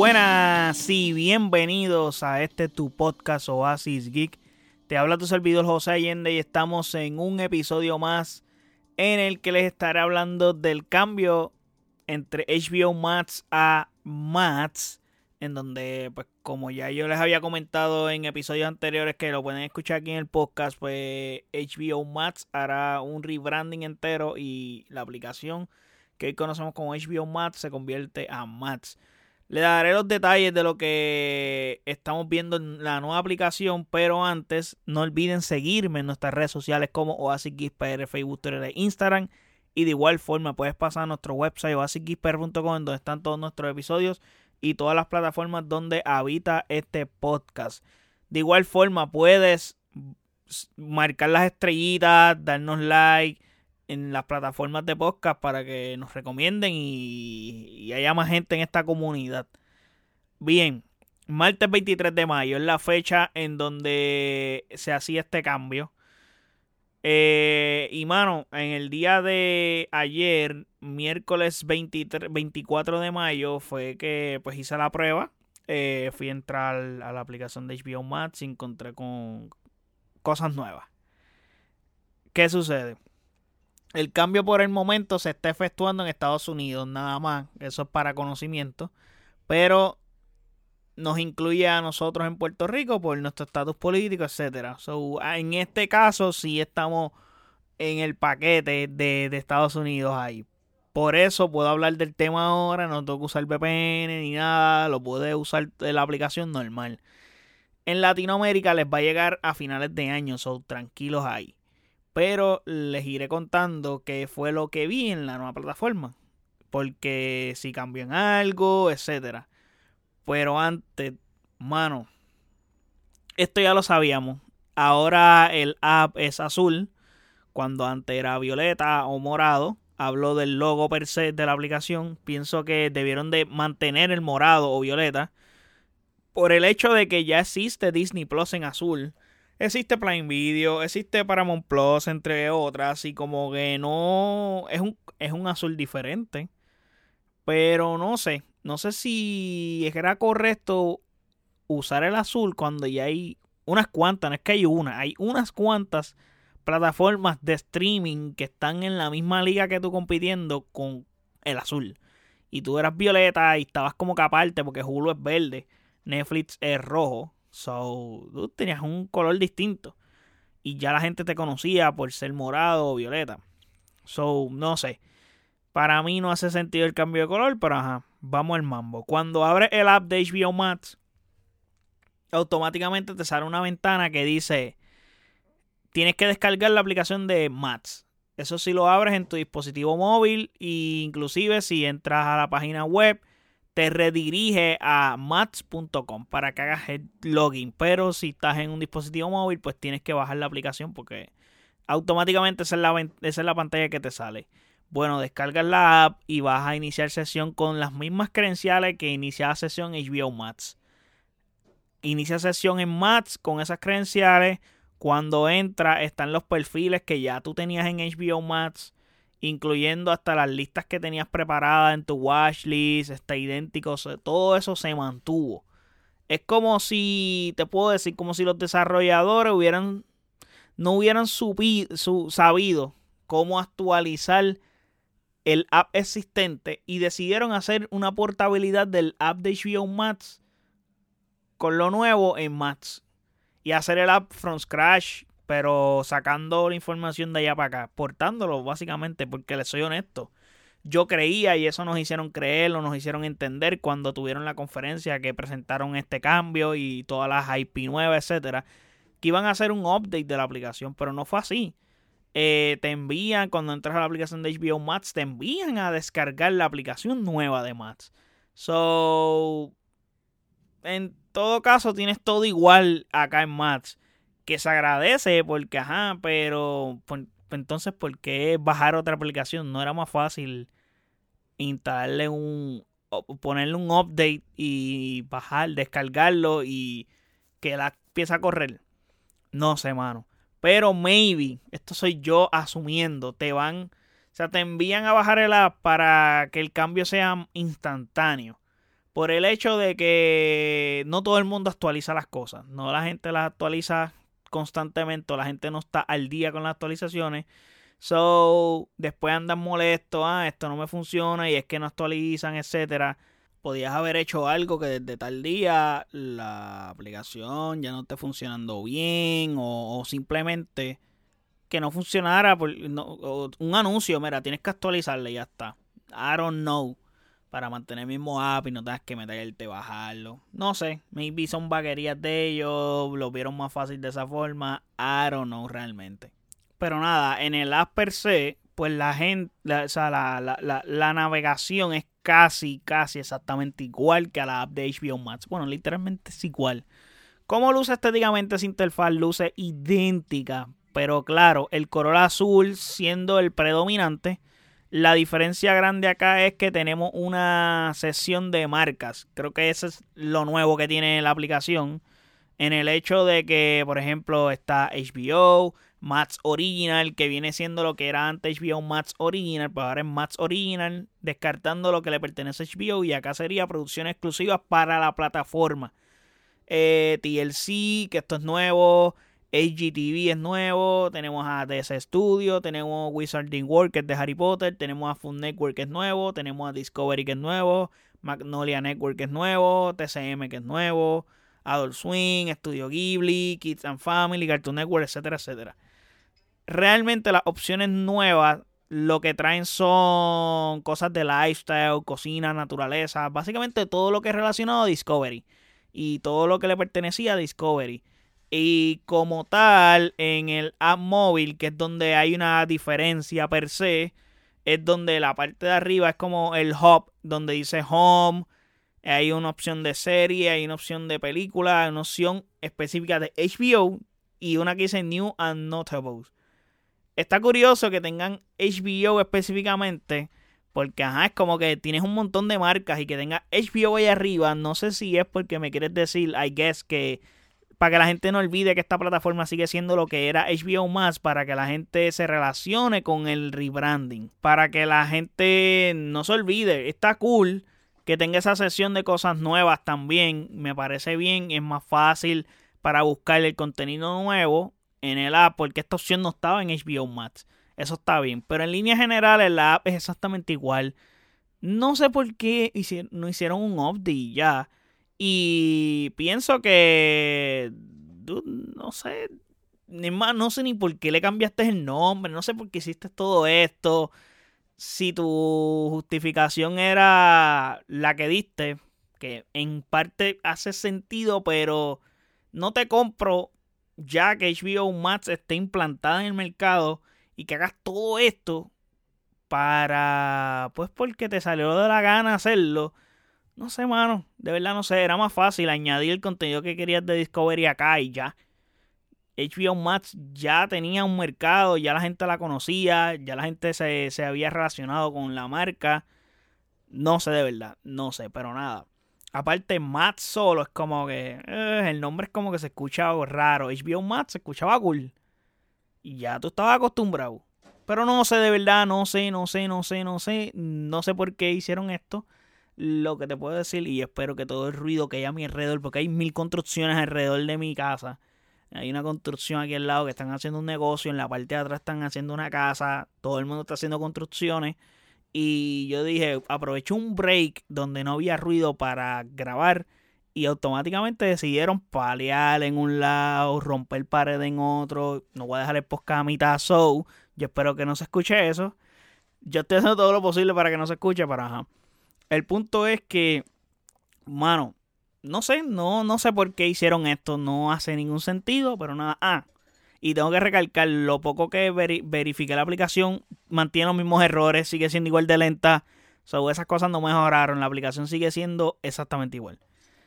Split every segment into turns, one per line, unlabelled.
buenas y bienvenidos a este tu podcast Oasis Geek. Te habla tu servidor José Allende y estamos en un episodio más en el que les estaré hablando del cambio entre HBO Max a Max, en donde, pues, como ya yo les había comentado en episodios anteriores que lo pueden escuchar aquí en el podcast, pues HBO Max hará un rebranding entero y la aplicación que hoy conocemos como HBO Max se convierte a Max. Le daré los detalles de lo que estamos viendo en la nueva aplicación, pero antes no olviden seguirme en nuestras redes sociales como Oasis Facebook, Twitter e Instagram. Y de igual forma puedes pasar a nuestro website oasisgeekpr.com donde están todos nuestros episodios y todas las plataformas donde habita este podcast. De igual forma puedes marcar las estrellitas, darnos like en las plataformas de podcast para que nos recomienden y, haya más gente en esta comunidad. Bien, martes 23 de mayo es la fecha en donde se hacía este cambio. Eh, y mano, en el día de ayer, miércoles 23, 24 de mayo, fue que pues hice la prueba. Eh, fui a entrar a la aplicación de HBO Max y encontré con cosas nuevas. ¿Qué sucede? El cambio por el momento se está efectuando en Estados Unidos, nada más. Eso es para conocimiento. Pero nos incluye a nosotros en Puerto Rico por nuestro estatus político, etcétera. So, en este caso sí estamos en el paquete de, Estados Unidos ahí. Por eso puedo hablar del tema ahora, no tengo que usar VPN ni nada, lo puedo usar de la aplicación normal. En Latinoamérica les va a llegar a finales de año, so tranquilos ahí. Pero les iré contando qué fue lo que vi en la nueva plataforma. Porque si cambian algo, etcétera. Pero antes, mano, esto ya lo sabíamos. Ahora el app es azul. Cuando antes era violeta o morado. Hablo del logo per se de la aplicación. Pienso que debieron de mantener el morado o violeta. Por el hecho de que ya existe Disney Plus en azul existe Prime Video, existe Paramount Plus, entre otras, y como que no es un, es un azul diferente. Pero no sé, no sé si era correcto usar el azul cuando ya hay unas cuantas, no es que hay una, hay unas cuantas plataformas de streaming que están en la misma liga que tú compitiendo con el azul. Y tú eras violeta y estabas como que aparte porque Hulu es verde, Netflix es rojo. So, tú tenías un color distinto. Y ya la gente te conocía por ser morado o violeta. So, no sé. Para mí no hace sentido el cambio de color, pero ajá, vamos al mambo. Cuando abres el app de HBO Max, automáticamente te sale una ventana que dice, tienes que descargar la aplicación de Max. Eso sí lo abres en tu dispositivo móvil e inclusive si entras a la página web te redirige a mats.com para que hagas el login. Pero si estás en un dispositivo móvil, pues tienes que bajar la aplicación porque automáticamente esa es la, pantalla que te sale. Bueno, descargas la app y vas a iniciar sesión con las mismas credenciales que iniciaba sesión HBO Max. Inicia sesión en Max con esas credenciales. Cuando entra están los perfiles que ya tú tenías en HBO Max incluyendo hasta las listas que tenías preparadas en tu watchlist, está idéntico, todo eso se mantuvo. Es como si, te puedo decir, como si los desarrolladores hubieran, no hubieran sabido cómo actualizar el app existente y decidieron hacer una portabilidad del app de HBO Max con lo nuevo en Max y hacer el app from scratch pero sacando la información de allá para acá, portándolo básicamente, porque les soy honesto. Yo creía y eso nos hicieron creerlo, nos hicieron entender cuando tuvieron la conferencia que presentaron este cambio y todas las IP nuevas, etcétera, que iban a hacer un update de la aplicación, pero no fue así. Eh, te envían, cuando entras a la aplicación de HBO Max, te envían a descargar la aplicación nueva de Max. So, en todo caso, tienes todo igual acá en Max que se agradece porque, ajá, pero pues, entonces, ¿por qué bajar otra aplicación? No era más fácil instalarle un, ponerle un update y bajar, descargarlo y que la empiece a correr. No sé, mano. Pero maybe, esto soy yo asumiendo, te van, o sea, te envían a bajar el app para que el cambio sea instantáneo. por el hecho de que no todo el mundo actualiza las cosas. No la gente las actualiza constantemente, la gente no está al día con las actualizaciones. So, después andan molestos, ah, esto no me funciona y es que no actualizan, etcétera. Podías haber hecho algo que desde tal día la aplicación ya no esté funcionando bien o, simplemente que no funcionara por, un anuncio, mira, tienes que actualizarle y ya está. I don't know para mantener el mismo app y no tengas que meterte, bajarlo. No sé, maybe son vaquerías de ellos, lo vieron más fácil de esa forma. I don't know realmente. Pero nada, en el app per se, pues la gente, o sea, la, la, la, navegación es casi, casi exactamente igual que a la app de HBO Max. Bueno, literalmente es igual. ¿Cómo luce estéticamente esa interfaz? Luce idéntica. Pero claro, el color azul siendo el predominante la diferencia grande acá es que tenemos una sesión de marcas. Creo que eso es lo nuevo que tiene la aplicación. En el hecho de que, por ejemplo, está HBO, Max Original, que viene siendo lo que era antes HBO Max Original, pues ahora es Max Original, descartando lo que le pertenece a HBO. Y acá sería producción exclusiva para la plataforma. Eh, TLC, que esto es nuevo. HGTV es nuevo, tenemos a DS Studio, tenemos Wizarding World que es de Harry Potter, tenemos a Food Network que es nuevo, tenemos a Discovery que es nuevo, Magnolia Network que es nuevo, TCM que es nuevo, Adult Swing, Studio Ghibli, Kids and Family, Cartoon Network, etcétera, etcétera. Realmente las opciones nuevas lo que traen son cosas de lifestyle, cocina, naturaleza, básicamente todo lo que es relacionado a Discovery y todo lo que le pertenecía a Discovery. Y como tal, en el app móvil, que es donde hay una diferencia per se, es donde la parte de arriba es como el hub, donde dice home, hay una opción de serie, hay una opción de película, hay una opción específica de HBO y una que dice New and Notables. Está curioso que tengan HBO específicamente, porque ajá, es como que tienes un montón de marcas y que tenga HBO ahí arriba. No sé si es porque me quieres decir, I guess, que para que la gente no olvide que esta plataforma sigue siendo lo que era HBO más, para que la gente se relacione con el rebranding, para que la gente no se olvide. Está cool que tenga esa sesión de cosas nuevas también, me parece bien, es más fácil para buscar el contenido nuevo en el app, porque esta opción no estaba en HBO Max. Eso está bien, pero en líneas generales la app es exactamente igual. No sé por qué no hicieron un update ya y pienso que. No sé. Ni más, no sé ni por qué le cambiaste el nombre. No sé por qué hiciste todo esto. Si tu justificación era la que diste. Que en parte hace sentido, pero no te compro ya que HBO Max esté implantada en el mercado y que hagas todo esto para, pues porque te salió de la gana hacerlo no sé, mano. De verdad no sé. Era más fácil añadir el contenido que querías de Discovery acá y ya. HBO Max ya tenía un mercado, ya la gente la conocía, ya la gente se, había relacionado con la marca. No sé de verdad, no sé, pero nada. Aparte, Max solo es como que. Eh, el nombre es como que se escucha raro. HBO Max se escuchaba cool. Y ya tú estabas acostumbrado. Pero no sé de verdad, no sé, no sé, no sé, no sé. No sé por qué hicieron esto lo que te puedo decir y espero que todo el ruido que hay a mi alrededor, porque hay mil construcciones alrededor de mi casa. Hay una construcción aquí al lado que están haciendo un negocio, en la parte de atrás están haciendo una casa, todo el mundo está haciendo construcciones. Y yo dije, aprovecho un break donde no había ruido para grabar y automáticamente decidieron palear en un lado, romper pared en otro. No voy a dejar el podcast a mitad, so yo espero que no se escuche eso. Yo estoy haciendo todo lo posible para que no se escuche, pero ajá. El punto es que, mano, no sé, no, no sé por qué hicieron esto, no hace ningún sentido, pero nada. Ah, y tengo que recalcar, lo poco que verifiqué la aplicación mantiene los mismos errores, sigue siendo igual de lenta. So, esas cosas no mejoraron, la aplicación sigue siendo exactamente igual.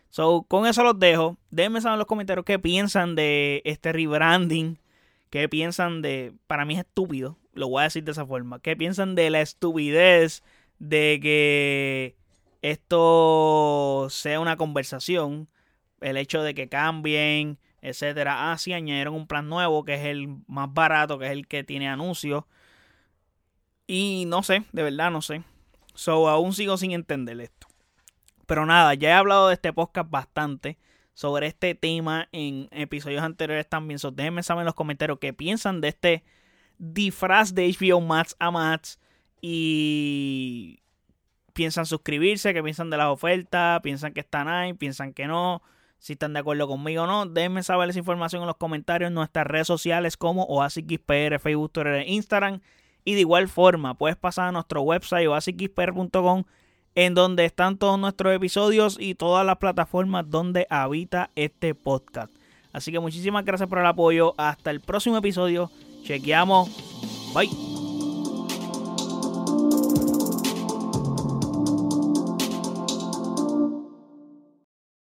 So, con eso los dejo. Déjenme saber en los comentarios qué piensan de este rebranding. ¿Qué piensan de.? Para mí es estúpido. Lo voy a decir de esa forma. ¿Qué piensan de la estupidez de que esto sea una conversación, el hecho de que cambien, etcétera. Ah, sí, añadieron un plan nuevo que es el más barato, que es el que tiene anuncios. Y no sé, de verdad no sé. So, aún sigo sin entender esto. Pero nada, ya he hablado de este podcast bastante sobre este tema en episodios anteriores también. So, déjenme saber en los comentarios qué piensan de este disfraz de HBO Max a Max. Y piensan suscribirse, qué piensan de las ofertas, piensan que están ahí, piensan que no, si están de acuerdo conmigo o no. Déjenme saber esa información en los comentarios en nuestras redes sociales como OasisXPR, Facebook, Twitter, Instagram. Y de igual forma, puedes pasar a nuestro website oasisxpr.com en donde están todos nuestros episodios y todas las plataformas donde habita este podcast. Así que muchísimas gracias por el apoyo. Hasta el próximo episodio. Chequeamos. Bye.